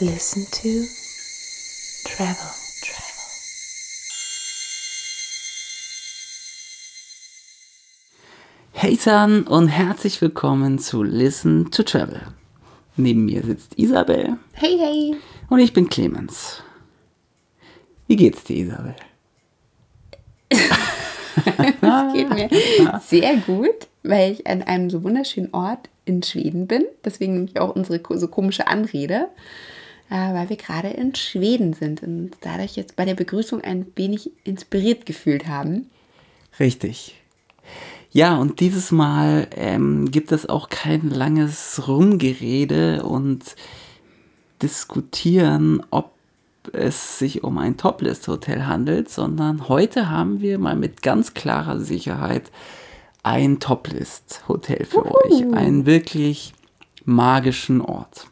Listen to Travel. Travel. Hey San und herzlich willkommen zu Listen to Travel. Neben mir sitzt Isabel Hey, hey. und ich bin Clemens. Wie geht's dir, Isabel? Es geht mir sehr gut, weil ich an einem so wunderschönen Ort in Schweden bin. Deswegen nehme ich auch unsere so komische Anrede, weil wir gerade in Schweden sind und dadurch jetzt bei der Begrüßung ein wenig inspiriert gefühlt haben. Richtig. Ja, und dieses Mal ähm, gibt es auch kein langes Rumgerede und diskutieren, ob es sich um ein Toplist-Hotel handelt, sondern heute haben wir mal mit ganz klarer Sicherheit ein Toplist-Hotel für euch. Einen wirklich magischen Ort.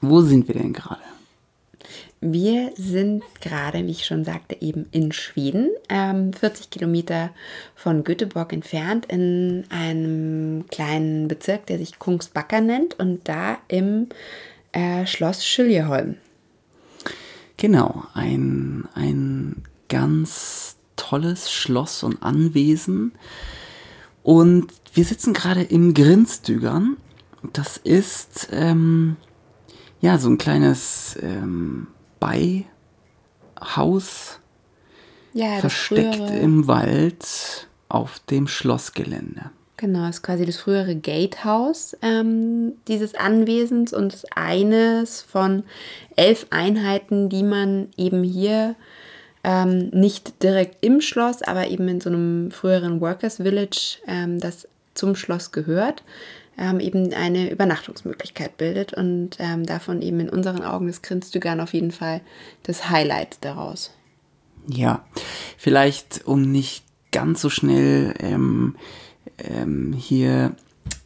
Wo sind wir denn gerade? Wir sind gerade, wie ich schon sagte, eben in Schweden, ähm, 40 Kilometer von Göteborg entfernt, in einem kleinen Bezirk, der sich Kungsbacka nennt und da im äh, Schloss Schiljeholm. Genau, ein, ein ganz tolles Schloss und Anwesen. Und wir sitzen gerade im Grinstügern. Das ist ähm, ja so ein kleines ähm, Beihaus, Ja, versteckt frühere- im Wald auf dem Schlossgelände. Genau, ist quasi das frühere Gatehouse ähm, dieses Anwesens und ist eines von elf Einheiten, die man eben hier ähm, nicht direkt im Schloss, aber eben in so einem früheren Workers Village, ähm, das zum Schloss gehört, ähm, eben eine Übernachtungsmöglichkeit bildet und ähm, davon eben in unseren Augen das Grinstügern auf jeden Fall das Highlight daraus. Ja, vielleicht um nicht ganz so schnell ähm, ähm, hier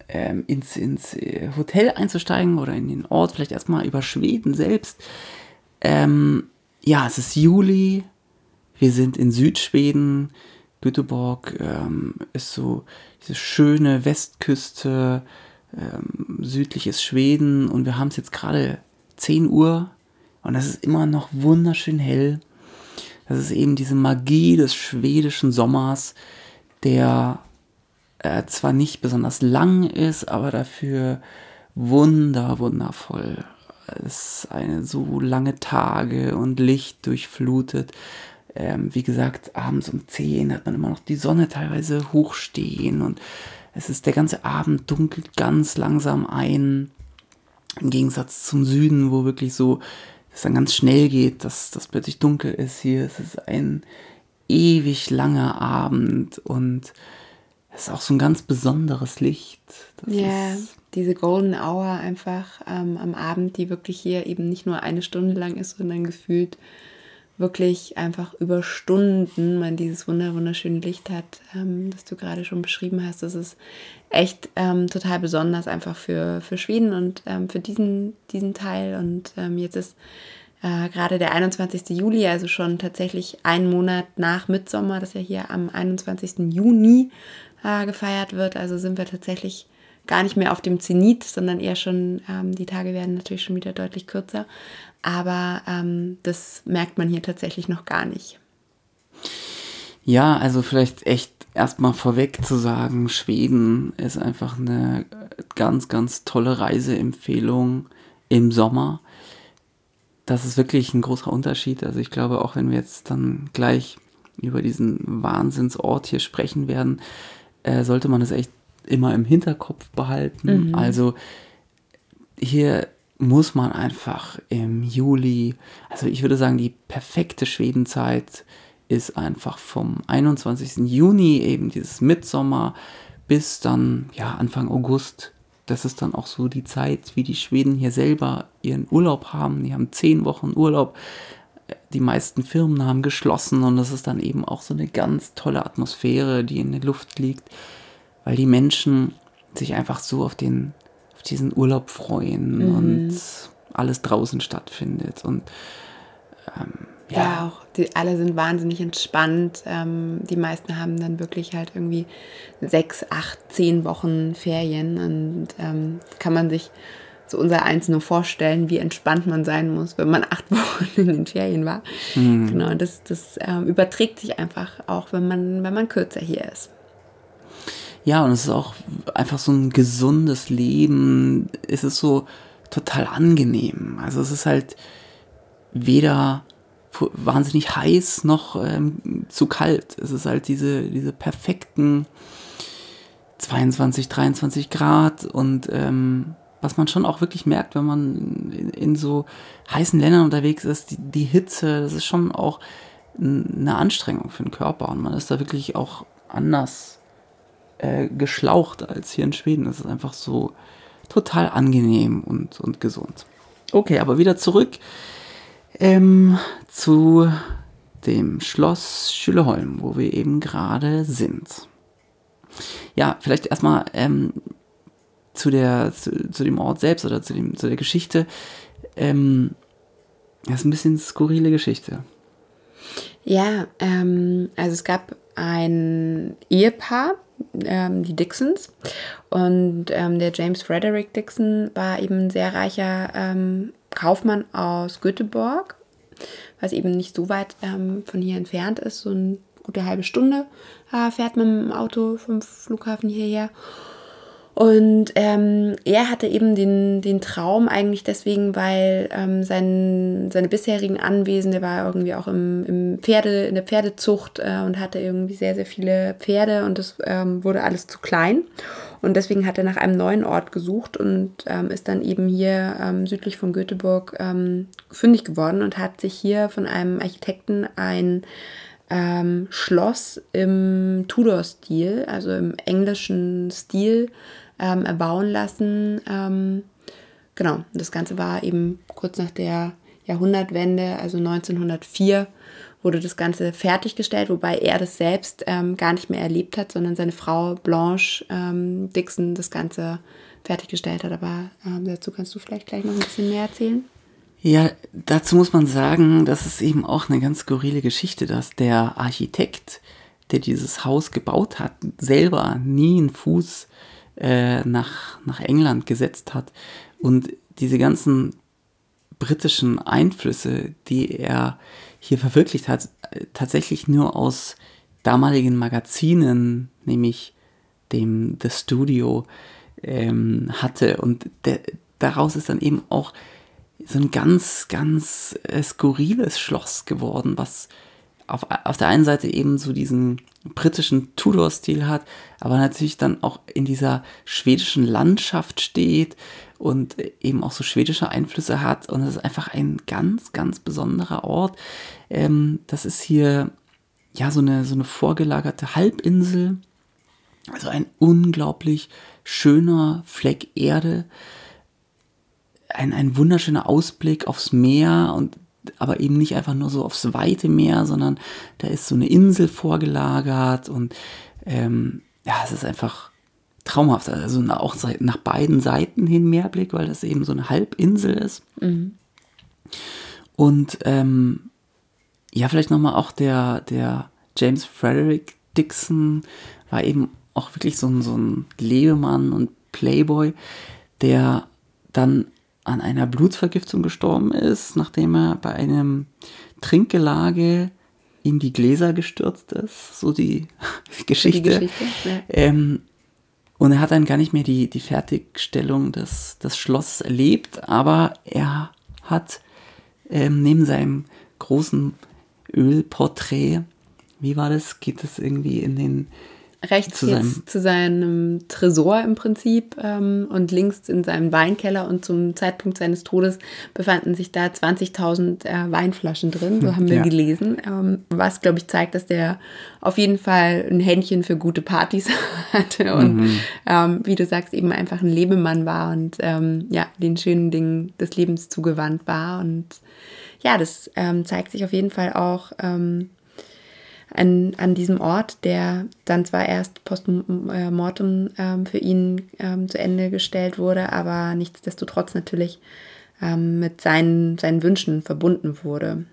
ähm, ins, ins äh, Hotel einzusteigen oder in den Ort, vielleicht erstmal über Schweden selbst. Ähm, ja, es ist Juli, wir sind in Südschweden. Göteborg ähm, ist so diese schöne Westküste, ähm, südliches Schweden und wir haben es jetzt gerade 10 Uhr und es ist immer noch wunderschön hell. Das ist eben diese Magie des schwedischen Sommers, der äh, zwar nicht besonders lang ist, aber dafür wunder, wundervoll. Es ist eine so lange Tage und Licht durchflutet. Ähm, wie gesagt, abends um 10 hat man immer noch die Sonne teilweise hochstehen und es ist der ganze Abend dunkelt ganz langsam ein. Im Gegensatz zum Süden, wo wirklich so es dann ganz schnell geht, dass das plötzlich dunkel ist. Hier es ist ein ewig langer Abend und es ist auch so ein ganz besonderes Licht. Das Ja, diese Golden Hour einfach ähm, am Abend, die wirklich hier eben nicht nur eine Stunde lang ist, sondern gefühlt wirklich einfach über Stunden man dieses wunder wunderschöne Licht hat, ähm, das du gerade schon beschrieben hast. Das ist echt ähm, total besonders einfach für, für Schweden und ähm, für diesen, diesen Teil. Und ähm, jetzt ist äh, gerade der 21. Juli, also schon tatsächlich einen Monat nach Mitsommer, das ja hier am 21. Juni äh, gefeiert wird. Also sind wir tatsächlich gar nicht mehr auf dem Zenit, sondern eher schon, ähm, die Tage werden natürlich schon wieder deutlich kürzer. Aber ähm, das merkt man hier tatsächlich noch gar nicht. ja, also vielleicht echt erstmal vorweg zu sagen, Schweden ist einfach eine ganz, ganz tolle Reiseempfehlung im Sommer. Das ist wirklich ein großer Unterschied. Also ich glaube, auch wenn wir jetzt dann gleich über diesen Wahnsinnsort hier sprechen werden, äh, sollte man es echt immer im Hinterkopf behalten. Also hier muss man einfach im Juli, also ich würde sagen, die perfekte Schwedenzeit ist einfach vom 21. Juni, eben dieses Mitsommer, bis dann ja Anfang August. Das ist dann auch so die Zeit, wie die Schweden hier selber ihren Urlaub haben. Die haben zehn Wochen Urlaub. Die meisten Firmen haben geschlossen und das ist dann eben auch so eine ganz tolle Atmosphäre, die in der Luft liegt, weil die Menschen sich einfach so auf den auf diesen Urlaub freuen und alles draußen stattfindet und Ja, ja, auch die, alle sind wahnsinnig entspannt. Ähm, die meisten haben dann wirklich halt irgendwie sechs, acht, zehn Wochen Ferien und ähm, kann man sich so unser Eins nur vorstellen, wie entspannt man sein muss, wenn man acht Wochen in den Ferien war. Mhm. Genau, das, das ähm, überträgt sich einfach auch, wenn man, wenn man kürzer hier ist. Ja, und es ist auch einfach so ein gesundes Leben. Es ist so total angenehm. Also es ist halt weder wahnsinnig heiß noch ähm, zu kalt. Es ist halt diese, diese perfekten 22, 23 Grad und ähm, was man schon auch wirklich merkt, wenn man in, in so heißen Ländern unterwegs ist, die, die, Hitze, das ist schon auch eine Anstrengung für den Körper und man ist da wirklich auch anders äh, geschlaucht als hier in Schweden. Es ist einfach so total angenehm und, und gesund. Okay, aber wieder zurück ähm, zu dem Schloss Schüleholm, wo wir eben gerade sind. Ja, vielleicht erstmal ähm, zu, der, zu, zu, dem Ort selbst oder zu, dem, zu der Geschichte. Ähm, das ist ein bisschen skurrile Geschichte. Ja, ähm, also es gab ein Ehepaar, ähm, die Dixons. Und ähm, der James Frederick Dixon war eben ein sehr reicher ähm, Kaufmann aus Göteborg, was eben nicht so weit ähm, von hier entfernt ist. So eine gute halbe Stunde äh, fährt man mit dem Auto vom Flughafen hierher. Und ähm, er hatte eben den, den Traum eigentlich deswegen, weil ähm, sein, seine bisherigen Anwesen, der war irgendwie auch im, im Pferde, in der Pferdezucht äh, und hatte irgendwie sehr, sehr viele Pferde und das ähm, wurde alles zu klein. Und deswegen hat er nach einem neuen Ort gesucht und ähm, ist dann eben hier ähm, südlich von Göteborg ähm, fündig geworden und hat sich hier von einem Architekten ein Schloss im Tudor-Stil, also im englischen Stil, ähm, erbauen lassen. Ähm, genau, das Ganze war eben kurz nach der Jahrhundertwende, also 1904, wurde das Ganze fertiggestellt, wobei er das selbst ähm, gar nicht mehr erlebt hat, sondern seine Frau Blanche ähm, Dixon das Ganze fertiggestellt hat. Aber ähm, dazu kannst du vielleicht gleich noch ein bisschen mehr erzählen. Ja, dazu muss man sagen, das ist eben auch eine ganz skurrile Geschichte, dass der Architekt, der dieses Haus gebaut hat, selber nie einen Fuß äh, nach, nach England gesetzt hat. Und diese ganzen britischen Einflüsse, die er hier verwirklicht hat, tatsächlich nur aus damaligen Magazinen, nämlich dem The Studio, ähm, hatte. Und der, daraus ist dann eben auch so ein ganz, ganz äh, skurriles Schloss geworden, was auf, auf der einen Seite eben so diesen britischen Tudor-Stil hat, aber natürlich dann auch in dieser schwedischen Landschaft steht und eben auch so schwedische Einflüsse hat. Und es ist einfach ein ganz, ganz besonderer Ort. Ähm, das ist hier ja so eine, so eine vorgelagerte Halbinsel. Also ein unglaublich schöner Fleck Erde. Ein, ein wunderschöner Ausblick aufs Meer und aber eben nicht einfach nur so aufs weite Meer, sondern da ist so eine Insel vorgelagert und ähm, ja, es ist einfach traumhaft. Also auch nach beiden Seiten hin Meerblick, weil das eben so eine Halbinsel ist. Mhm. Und ähm, ja, vielleicht nochmal auch der, der James Frederick Dixon war eben auch wirklich so ein, so ein Lebemann und Playboy, der dann an einer Blutvergiftung gestorben ist, nachdem er bei einem Trinkgelage in die Gläser gestürzt ist. So die Geschichte. Die Geschichte ja. ähm, und er hat dann gar nicht mehr die, die Fertigstellung des, des Schlosses erlebt, aber er hat ähm, neben seinem großen Ölporträt, wie war das? Geht das irgendwie in den rechts zu jetzt seinem zu seinem Tresor im Prinzip ähm, und links in seinem Weinkeller. Und zum Zeitpunkt seines Todes befanden sich da 20.000 äh, Weinflaschen drin, so haben wir ja. gelesen, ähm, was glaube ich zeigt, dass der auf jeden Fall ein Händchen für gute Partys hatte. Und mhm. ähm, wie du sagst eben einfach ein Lebemann war und ähm, ja den schönen Dingen des Lebens zugewandt war. Und ja das ähm, zeigt sich auf jeden Fall auch ähm, an, an diesem Ort, der dann zwar erst postmortem ähm, für ihn ähm, zu Ende gestellt wurde, aber nichtsdestotrotz natürlich ähm, mit seinen, seinen Wünschen verbunden wurde.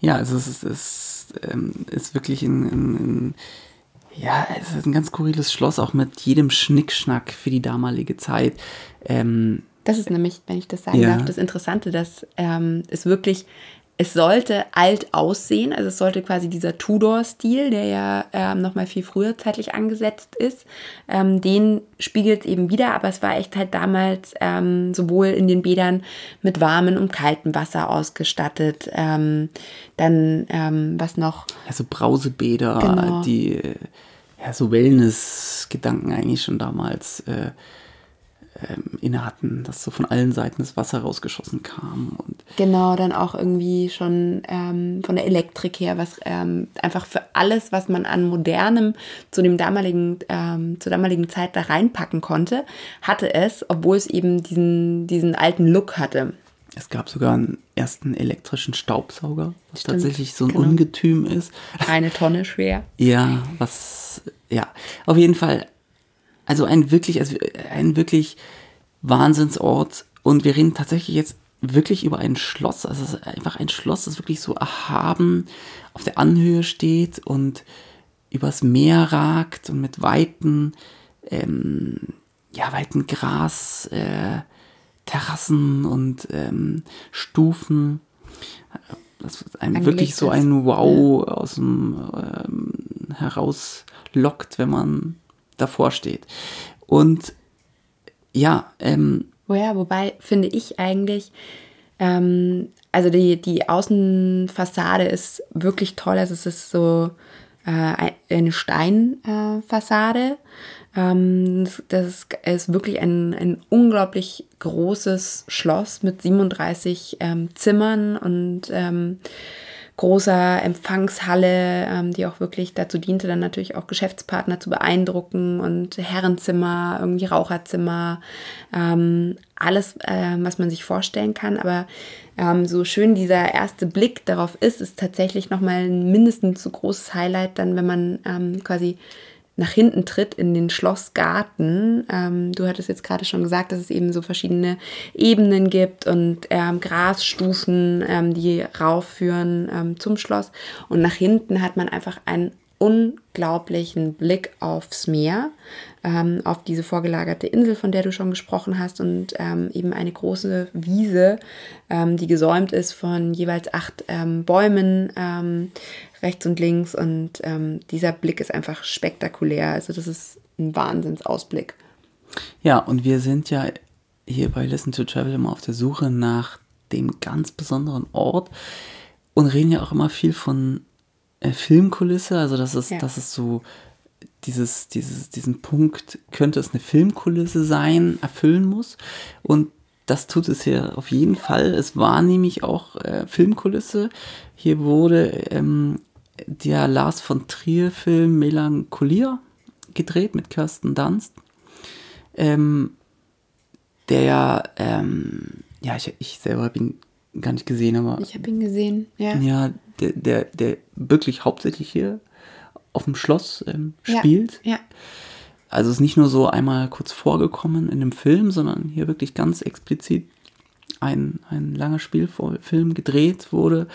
Ja, also es ist, es ähm, ist wirklich ein, ein, ein, ja, es ist ein ganz skurriles Schloss, auch mit jedem Schnickschnack für die damalige Zeit. Ähm, Das ist nämlich, wenn ich das sagen Ja. darf, das Interessante, dass ähm, es wirklich, es sollte alt aussehen, also es sollte quasi dieser Tudor-Stil, der ja ähm, nochmal viel früher zeitlich angesetzt ist, ähm, den spiegelt es eben wieder, aber es war echt halt damals ähm, sowohl in den Bädern mit warmem und kaltem Wasser ausgestattet, ähm, dann ähm, was noch, Ja, so Brausebäder, Genau. die ja, so Wellness-Gedanken eigentlich schon damals äh, ähm, inne hatten, dass so von allen Seiten das Wasser rausgeschossen kam. Und Genau, dann auch irgendwie schon ähm, von der Elektrik her, was ähm, einfach für alles, was man an modernem zu dem damaligen, ähm, zur damaligen Zeit da reinpacken konnte, hatte es, obwohl es eben diesen, diesen alten Look hatte. es gab sogar einen ersten elektrischen Staubsauger, was Stimmt, tatsächlich so ein genau. Ungetüm ist. Eine Tonne schwer. Ja, was, ja, auf jeden Fall, also ein wirklich, also ein wirklich Wahnsinnsort. Und wir reden tatsächlich jetzt wirklich über ein Schloss, also es ist einfach ein Schloss, das wirklich so erhaben auf der Anhöhe steht und übers Meer ragt und mit weiten, ähm, ja, weiten Gras, äh, Terrassen und ähm, Stufen. Das ist einem wirklich so ein Wow aus dem ähm, herauslockt, wenn man davor steht. Und ja, ähm, Oh wobei finde ich eigentlich, ähm, also die, die Außenfassade ist wirklich toll. Also es ist so äh, eine Steinfassade. Äh, ähm, das- ist wirklich ein, ein unglaublich großes Schloss mit 37 ähm, Zimmern und ähm, großer Empfangshalle, ähm, die auch wirklich dazu diente, dann natürlich auch Geschäftspartner zu beeindrucken und Herrenzimmer, irgendwie Raucherzimmer, ähm, alles, ähm, was man sich vorstellen kann. Aber ähm, so schön dieser erste Blick darauf ist, ist tatsächlich nochmal ein mindestens so großes Highlight, dann wenn man ähm, quasi nach hinten tritt in den Schlossgarten. Ähm, du hattest jetzt gerade schon gesagt, dass es eben so verschiedene Ebenen gibt und ähm, Grasstufen, ähm, die raufführen ähm, zum Schloss. Und nach hinten hat man einfach einen unglaublichen Blick aufs Meer, ähm, auf diese vorgelagerte Insel, von der du schon gesprochen hast, und ähm, eben eine große Wiese, ähm, die gesäumt ist von jeweils acht ähm, Bäumen ähm, rechts und links. Und ähm, dieser Blick ist einfach spektakulär. Also das ist ein Wahnsinnsausblick. Ja, und wir sind ja hier bei Listen to Travel immer auf der Suche nach dem ganz besonderen Ort und reden ja auch immer viel von Filmkulisse. Also das ist, Ja. das ist so dieses, dieses, diesen Punkt, könnte es eine Filmkulisse sein, erfüllen muss. Und das tut es hier auf jeden Fall. Es war nämlich auch äh, Filmkulisse. Hier wurde ähm, der Lars von Trier-Film Melancholia gedreht mit Kirsten Dunst ähm, der ja, ähm, ja, ich, ich selber habe ihn gar nicht gesehen, aber Ich habe ihn gesehen, ja. ja, der, der, der wirklich hauptsächlich hier auf dem Schloss ähm, Ja, spielt. Ja, Also es ist nicht nur so einmal kurz vorgekommen in einem Film, sondern hier wirklich ganz explizit ein, ein langer Spielfilm gedreht wurde.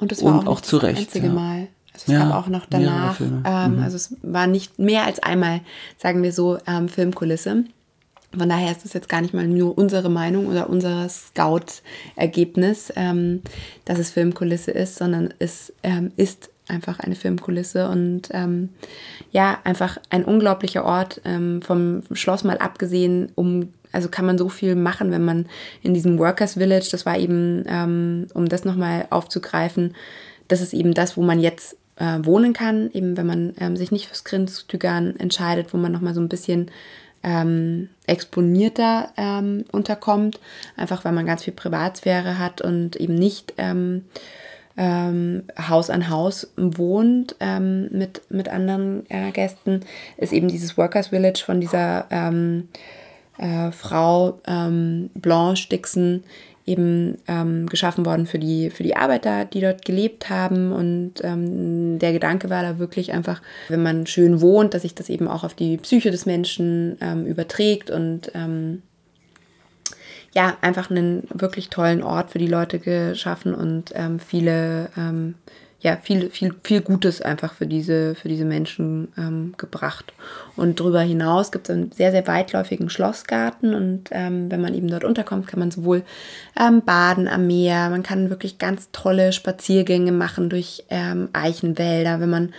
Und es war Und auch, auch zu das Recht, einzige ja. Mal. Also es Ja, gab auch noch danach, ähm, Mhm. also es war nicht mehr als einmal, sagen wir so, ähm, Filmkulisse. Von daher ist das jetzt gar nicht mal nur unsere Meinung oder unser Scout-Ergebnis, ähm, dass es Filmkulisse ist, sondern es ähm, ist einfach eine Filmkulisse und ähm, ja, einfach ein unglaublicher Ort, ähm, vom Schloss mal abgesehen, um, also kann man so viel machen, wenn man in diesem Workers Village, das war eben, ähm, um das nochmal aufzugreifen, das ist eben das, wo man jetzt äh, wohnen kann, eben wenn man ähm, sich nicht fürs Grenztügern entscheidet, wo man nochmal so ein bisschen ähm, exponierter ähm, unterkommt, einfach weil man ganz viel Privatsphäre hat und eben nicht ähm, ähm, Haus an Haus wohnt ähm, mit, mit anderen äh, Gästen, ist eben dieses Workers Village von dieser ähm, äh, Frau Blanche Dixon eben ähm, geschaffen worden für die, für die Arbeiter, die dort gelebt haben. Und ähm, der Gedanke war da wirklich einfach, wenn man schön wohnt, dass sich das eben auch auf die Psyche des Menschen ähm, überträgt und ähm, ja, einfach einen wirklich tollen Ort für die Leute geschaffen und ähm, viele ähm, ja, viel, viel, viel Gutes einfach für diese, für diese Menschen ähm, gebracht. Und darüber hinaus gibt es einen sehr, sehr weitläufigen Schlossgarten und ähm, wenn man eben dort unterkommt, kann man sowohl ähm, baden am Meer, man kann wirklich ganz tolle Spaziergänge machen durch ähm, Eichenwälder. Wenn man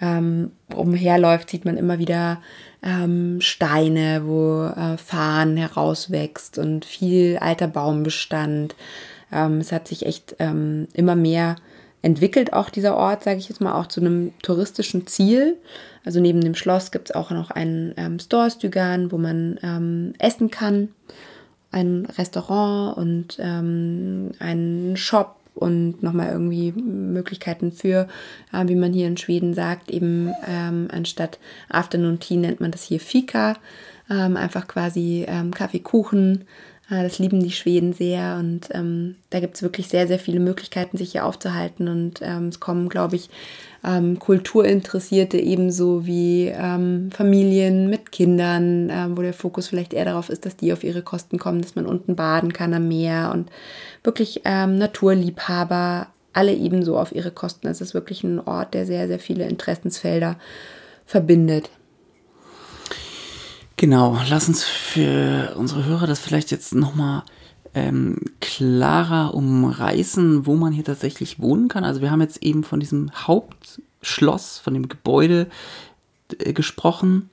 ähm, umherläuft, sieht man immer wieder ähm, Steine, wo äh, Farn herauswächst und viel alter Baumbestand. es hat sich echt immer mehr entwickelt auch dieser Ort, sage ich jetzt mal, auch zu einem touristischen Ziel. Also neben dem Schloss gibt es auch noch einen ähm, Store Stügan, wo man ähm, essen kann, ein Restaurant und ähm, einen Shop und nochmal irgendwie Möglichkeiten für, äh, wie man hier in Schweden sagt, eben ähm, anstatt Afternoon Tea nennt man das hier Fika, ähm, einfach quasi ähm, Kaffee, Kuchen, Ah, das lieben die Schweden sehr und ähm, da gibt es wirklich sehr, sehr viele Möglichkeiten, sich hier aufzuhalten und ähm, es kommen, glaube ich, ähm, Kulturinteressierte ebenso wie ähm, Familien mit Kindern, ähm, wo der Fokus vielleicht eher darauf ist, dass die auf ihre Kosten kommen, dass man unten baden kann am Meer und wirklich ähm, Naturliebhaber alle ebenso auf ihre Kosten. Es ist wirklich ein Ort, der sehr, sehr viele Interessensfelder verbindet. Genau, lass uns für unsere Hörer das vielleicht jetzt nochmal ähm, klarer umreißen, wo man hier tatsächlich wohnen kann. Also wir haben jetzt eben von diesem Hauptschloss, von dem Gebäude äh, gesprochen.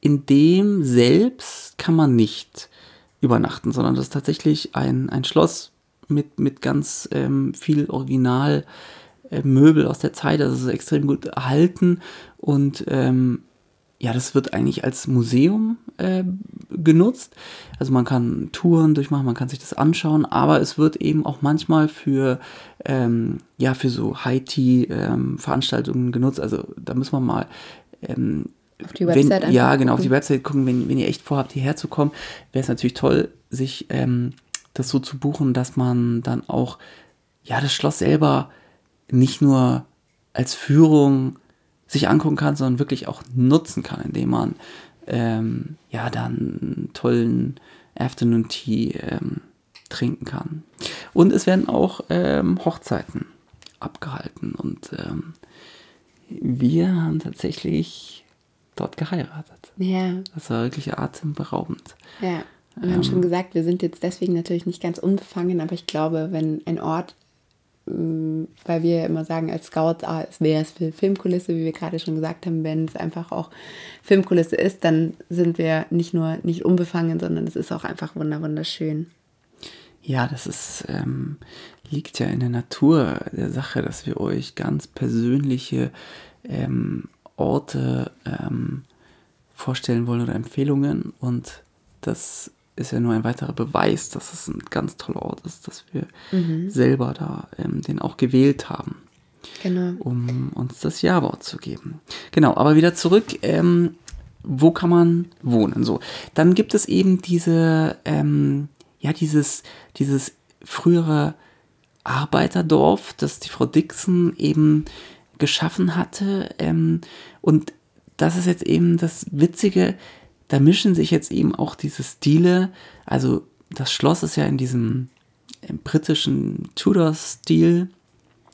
In dem selbst kann man nicht übernachten, sondern das ist tatsächlich ein, ein Schloss mit, mit ganz ähm, viel Original. Äh, aus der Zeit, also es ist extrem gut erhalten und ähm, ja, das wird eigentlich als Museum äh, genutzt. Also man kann Touren durchmachen, man kann sich das anschauen, aber es wird eben auch manchmal für, ähm, ja, für so High-Tea-Veranstaltungen ähm, genutzt. Also da muss man mal ähm, auf die Website wenn, Ja, genau, auf die Website gucken, wenn, wenn ihr echt vorhabt, hierher zu kommen, wäre es natürlich toll, sich ähm, das so zu buchen, dass man dann auch, ja, das Schloss selber nicht nur als Führung sich angucken kann, sondern wirklich auch nutzen kann, indem man ähm, ja dann tollen Afternoon Tea ähm, trinken kann. Und es werden auch ähm, Hochzeiten abgehalten und ähm, wir haben tatsächlich dort geheiratet. Ja. Das war wirklich atemberaubend. Ja. Wir haben schon ähm, gesagt, wir sind jetzt deswegen natürlich nicht ganz unbefangen, aber ich glaube, wenn ein Ort weil wir immer sagen als Scouts, ah, es wäre es für Filmkulisse, wie wir gerade schon gesagt haben, wenn es einfach auch Filmkulisse ist, dann sind wir nicht nur nicht unbefangen, sondern es ist auch einfach wunderschön. Ja, das ist, ähm, liegt ja in der Natur der Sache, dass wir euch ganz persönliche ähm, Orte ähm, vorstellen wollen oder Empfehlungen und das ist ja nur ein weiterer Beweis, dass es ein ganz toller Ort ist, dass wir mhm. selber da ähm, den auch gewählt haben. Genau. Um uns das Ja-Wort zu geben. Genau, aber wieder zurück. Ähm, wo kann man wohnen? So, dann gibt es eben diese, ähm, ja, dieses, dieses frühere Arbeiterdorf, das die Frau Dixon eben geschaffen hatte. Ähm, und das ist jetzt eben das Witzige, da mischen sich jetzt eben auch diese Stile. Also das Schloss ist ja in diesem britischen Tudor-Stil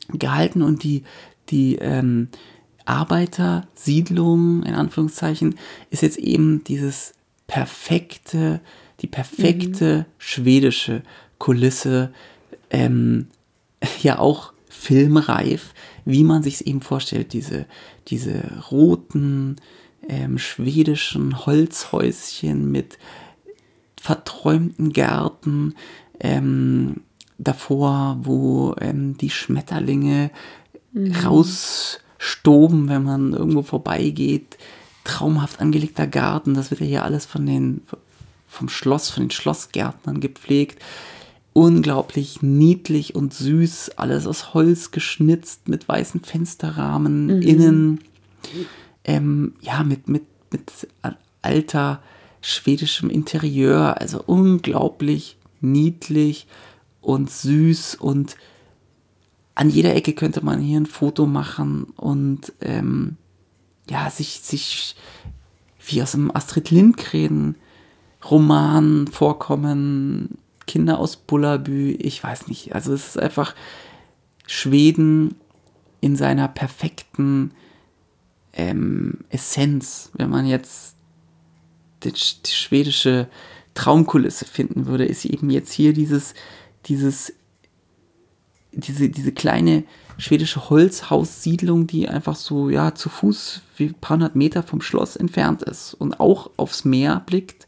gehalten und die, die ähm, Arbeitersiedlung, in Anführungszeichen, ist jetzt eben dieses perfekte, die perfekte mhm. schwedische Kulisse, ähm, ja auch filmreif, wie man sich es eben vorstellt, diese, diese roten, ähm, schwedischen Holzhäuschen mit verträumten Gärten ähm, davor, wo ähm, die Schmetterlinge mhm. rausstoben, wenn man irgendwo vorbeigeht. Traumhaft angelegter Garten, das wird ja hier alles von den vom Schloss, von den Schlossgärtnern gepflegt. Unglaublich niedlich und süß, alles aus Holz geschnitzt mit weißen Fensterrahmen mhm. innen ähm, ja, mit, mit, mit alter schwedischem Interieur, also unglaublich niedlich und süß und an jeder Ecke könnte man hier ein Foto machen und ähm, ja, sich, sich wie aus einem Astrid Lindgren Roman vorkommen, Kinder aus Bullabü, ich weiß nicht, also es ist einfach Schweden in seiner perfekten ähm, Essenz, wenn man jetzt die, die, schwedische Traumkulisse finden würde, ist eben jetzt hier dieses, dieses, diese, diese kleine schwedische Holzhaussiedlung, die einfach so, ja, zu Fuß wie ein paar hundert Meter vom Schloss entfernt ist und auch aufs Meer blickt,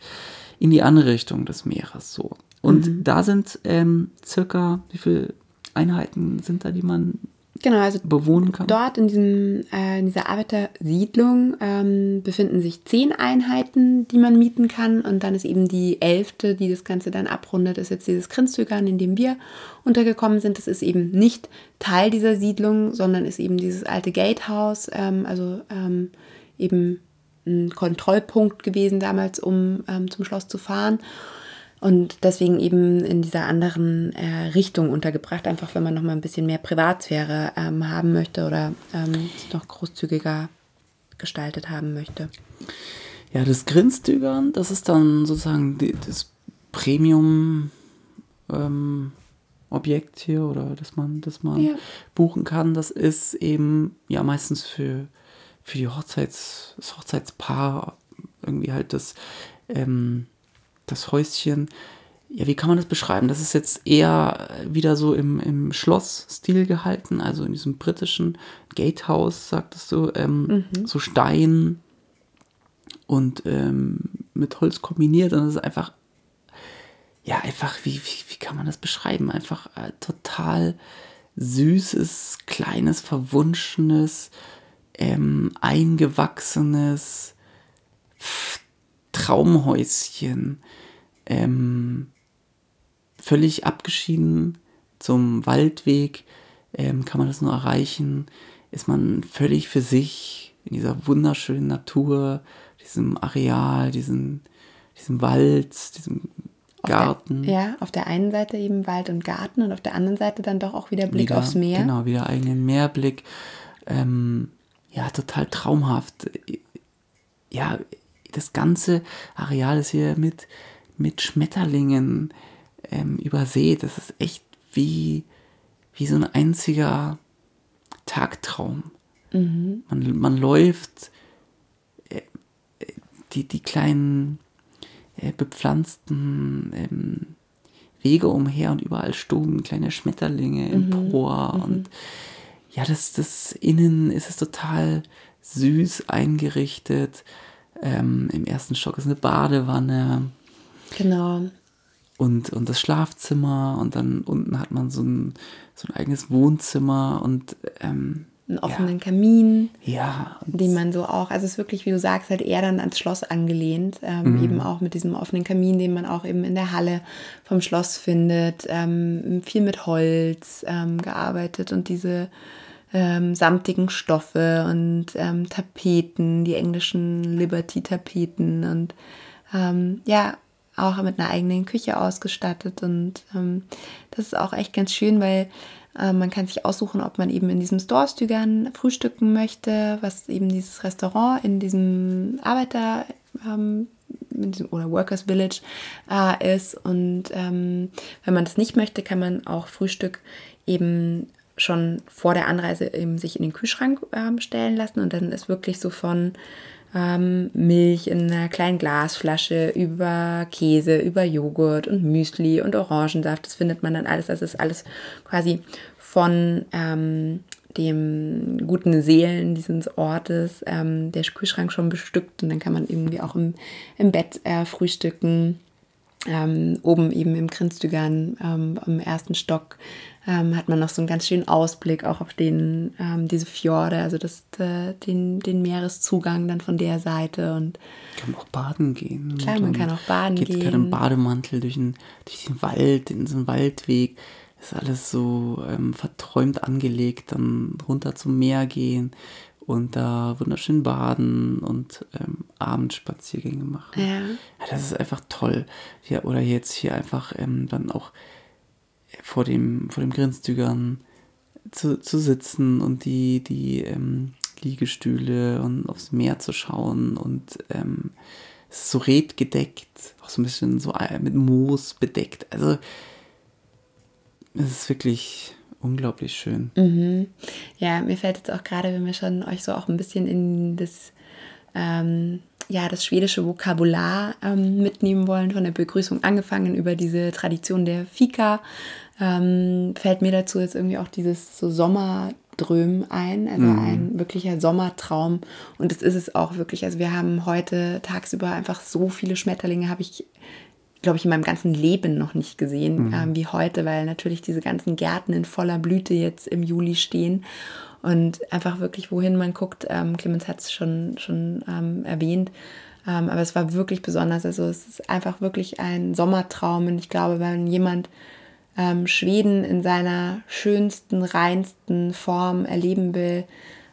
in die andere Richtung des Meeres, so. Und mhm. da sind ähm, circa, wie viele Einheiten sind da, die man genau, also bewohnen kann? Dort in, diesem, äh, in dieser Arbeitersiedlung ähm, befinden sich zehn Einheiten, die man mieten kann. Und dann ist eben die elfte, die das Ganze dann abrundet, ist jetzt dieses Grinzögern, in dem wir untergekommen sind. Das ist eben nicht Teil dieser Siedlung, sondern ist eben dieses alte Gatehouse, ähm, also ähm, eben ein Kontrollpunkt gewesen damals, um ähm, zum Schloss zu fahren und deswegen eben in dieser anderen äh, Richtung untergebracht, einfach wenn man noch mal ein bisschen mehr Privatsphäre ähm, haben möchte oder ähm, noch großzügiger gestaltet haben möchte. Ja, das Grinstügern, das ist dann sozusagen die, das Premium ähm, Objekt hier oder dass man, dass man ja. buchen kann. Das ist eben ja meistens für, für die Hochzeits, das Hochzeitspaar irgendwie halt das ähm, das Häuschen, ja, wie kann man das beschreiben? Das ist jetzt eher wieder so im, im Schloss-Stil gehalten, also in diesem britischen Gatehouse, sagtest du, ähm, mhm. so Stein und ähm, mit Holz kombiniert und das ist einfach, ja, einfach, wie, wie, wie kann man das beschreiben? Einfach äh, total süßes, kleines, verwunschenes, ähm, eingewachsenes, Traumhäuschen, ähm, völlig abgeschieden zum Waldweg, ähm, kann man das nur erreichen, ist man völlig für sich in dieser wunderschönen Natur, diesem Areal, diesem, diesem Wald, diesem Garten. Der, ja, auf der einen Seite eben Wald und Garten und auf der anderen Seite dann doch auch wieder Blick wieder, aufs Meer. Genau, wieder eigenen Meerblick. Ähm, ja, total traumhaft. Ja, das ganze Areal ist hier mit, mit Schmetterlingen ähm, übersät. Das ist echt wie, wie so ein einziger Tagtraum. Mhm. Man, man läuft äh, die, die kleinen äh, bepflanzten ähm, Wege umher und überall stoben kleine Schmetterlinge mhm. empor. Mhm. Und ja, das, das Innen ist es total süß eingerichtet. Ähm, Im ersten Stock ist eine Badewanne. Genau. Und, und das Schlafzimmer und dann unten hat man so ein, so ein eigenes Wohnzimmer und ähm, einen offenen ja. Kamin. Ja. Den man so auch, also es ist wirklich, wie du sagst, halt eher dann ans Schloss angelehnt. Ähm, mhm. Eben auch mit diesem offenen Kamin, den man auch eben in der Halle vom Schloss findet. Ähm, viel mit Holz ähm, gearbeitet und diese ähm, samtigen Stoffe und ähm, Tapeten, die englischen Liberty-Tapeten und ähm, ja, auch mit einer eigenen Küche ausgestattet. Und ähm, das ist auch echt ganz schön, weil äh, man kann sich aussuchen, ob man eben in diesem Storstügern frühstücken möchte, was eben dieses Restaurant in diesem Arbeiter ähm, oder Workers Village äh, ist. Und ähm, wenn man das nicht möchte, kann man auch Frühstück eben schon vor der Anreise eben sich in den Kühlschrank ähm, stellen lassen und dann ist wirklich so von ähm, Milch in einer kleinen Glasflasche über Käse, über Joghurt und Müsli und Orangensaft. Das findet man dann alles. Das ist alles quasi von ähm, dem guten Seelen dieses Ortes ähm, der Kühlschrank schon bestückt und dann kann man irgendwie auch im, im Bett äh, frühstücken. Ähm, oben eben im Grinstügern ähm, im ersten Stock ähm, hat man noch so einen ganz schönen Ausblick auch auf den, ähm, diese Fjorde, also das, äh, den, den Meereszugang dann von der Seite. Und kann man auch baden gehen. Klar, man kann auch baden geht gehen. Geht im Bademantel durch den, durch den Wald, in so einen Waldweg. Ist alles so ähm, verträumt angelegt, dann runter zum Meer gehen und da wunderschön baden und ähm, Abendspaziergänge machen. Ja. ja. Das ist einfach toll. Ja, oder jetzt hier einfach ähm, dann auch vor dem, vor dem Grinstügern zu, zu sitzen und die, die ähm, Liegestühle und aufs Meer zu schauen und ähm, so redgedeckt, auch so ein bisschen so äh, mit Moos bedeckt. Also es ist wirklich unglaublich schön. Mhm. Ja, mir fällt jetzt auch gerade, wenn wir schon euch so auch ein bisschen in das, ähm, ja, das schwedische Vokabular ähm, mitnehmen wollen, von der Begrüßung angefangen über diese Tradition der Fika, ähm, fällt mir dazu jetzt irgendwie auch dieses so Sommerdröm ein, also Mhm. ein wirklicher Sommertraum. Und das ist es auch wirklich. Also wir haben heute tagsüber einfach so viele Schmetterlinge, habe ich glaube ich, in meinem ganzen Leben noch nicht gesehen, ähm, wie heute, weil natürlich diese ganzen Gärten in voller Blüte jetzt im Juli stehen. Und einfach wirklich, wohin man guckt, ähm, Clemens hat es schon, schon ähm, erwähnt, ähm, aber es war wirklich besonders. Also es ist einfach wirklich ein Sommertraum. Und ich glaube, wenn jemand ähm, Schweden in seiner schönsten, reinsten Form erleben will,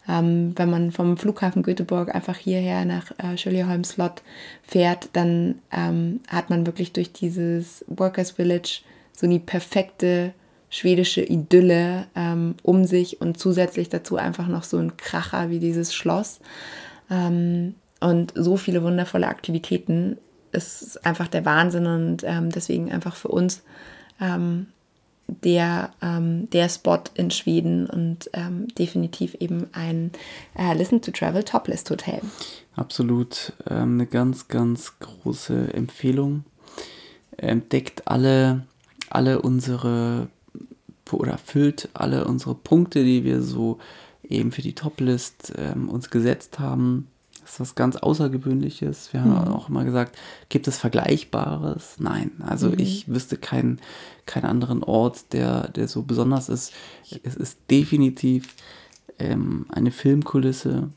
ähm, wenn man vom Flughafen Göteborg einfach hierher nach äh, Sköljeholm Slot fährt, dann ähm, hat man wirklich durch dieses Workers Village so die perfekte schwedische Idylle ähm, um sich und zusätzlich dazu einfach noch so ein Kracher wie dieses Schloss ähm, und so viele wundervolle Aktivitäten. Es ist einfach der Wahnsinn und ähm, deswegen einfach für uns ähm, der, ähm, der Spot in Schweden und ähm, definitiv eben ein äh, Listen to Travel Toplist Hotel. Absolut ähm, eine ganz, ganz große Empfehlung. Deckt alle, alle unsere oder füllt alle unsere Punkte, die wir so eben für die Toplist ähm, uns gesetzt haben. Das ist was ganz Außergewöhnliches. Wir haben auch immer gesagt, gibt es Vergleichbares? Nein. Also ich wüsste keinen, keinen anderen Ort, der, der so besonders ist. Es ist definitiv ähm, eine Filmkulisse,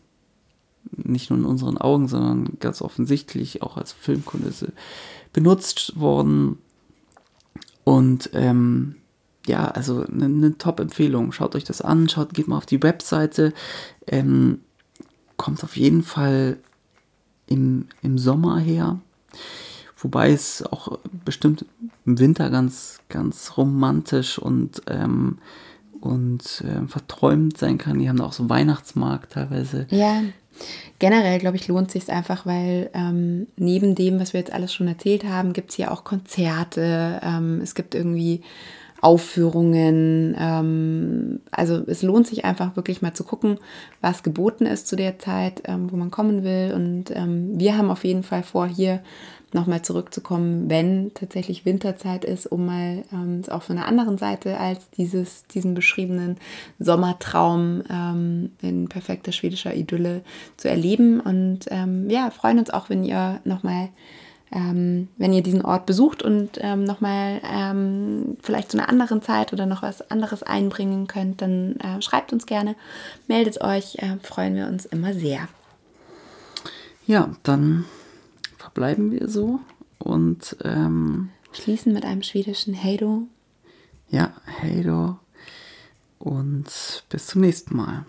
nicht nur in unseren Augen, sondern ganz offensichtlich auch als Filmkulisse benutzt worden. Und ähm, ja, also eine, eine Top-Empfehlung. Schaut euch das an, schaut, geht mal auf die Webseite. Ähm, kommt auf jeden Fall im, im Sommer her. Wobei es auch bestimmt im Winter ganz, ganz romantisch und, ähm, und ähm, verträumt sein kann. Die haben da auch so einen Weihnachtsmarkt teilweise. Ja, generell glaube ich, lohnt sich einfach, weil ähm, neben dem, was wir jetzt alles schon erzählt haben, gibt es hier auch Konzerte, ähm, es gibt irgendwie Aufführungen. Ähm, also es lohnt sich einfach wirklich mal zu gucken, was geboten ist zu der Zeit, ähm, wo man kommen will. Und ähm, wir haben auf jeden Fall vor, hier nochmal zurückzukommen, wenn tatsächlich Winterzeit ist, um mal ähm, auch von einer anderen Seite als dieses, diesen beschriebenen Sommertraum ähm, in perfekter schwedischer Idylle zu erleben. Und ähm, ja, freuen uns auch, wenn ihr nochmal ähm, wenn ihr diesen Ort besucht und ähm, nochmal ähm, vielleicht zu einer anderen Zeit oder noch was anderes einbringen könnt, dann äh, schreibt uns gerne, meldet euch, äh, freuen wir uns immer sehr. Ja, dann verbleiben wir so und ähm, Schließen mit einem schwedischen Heido. ja, hey do und bis zum nächsten Mal.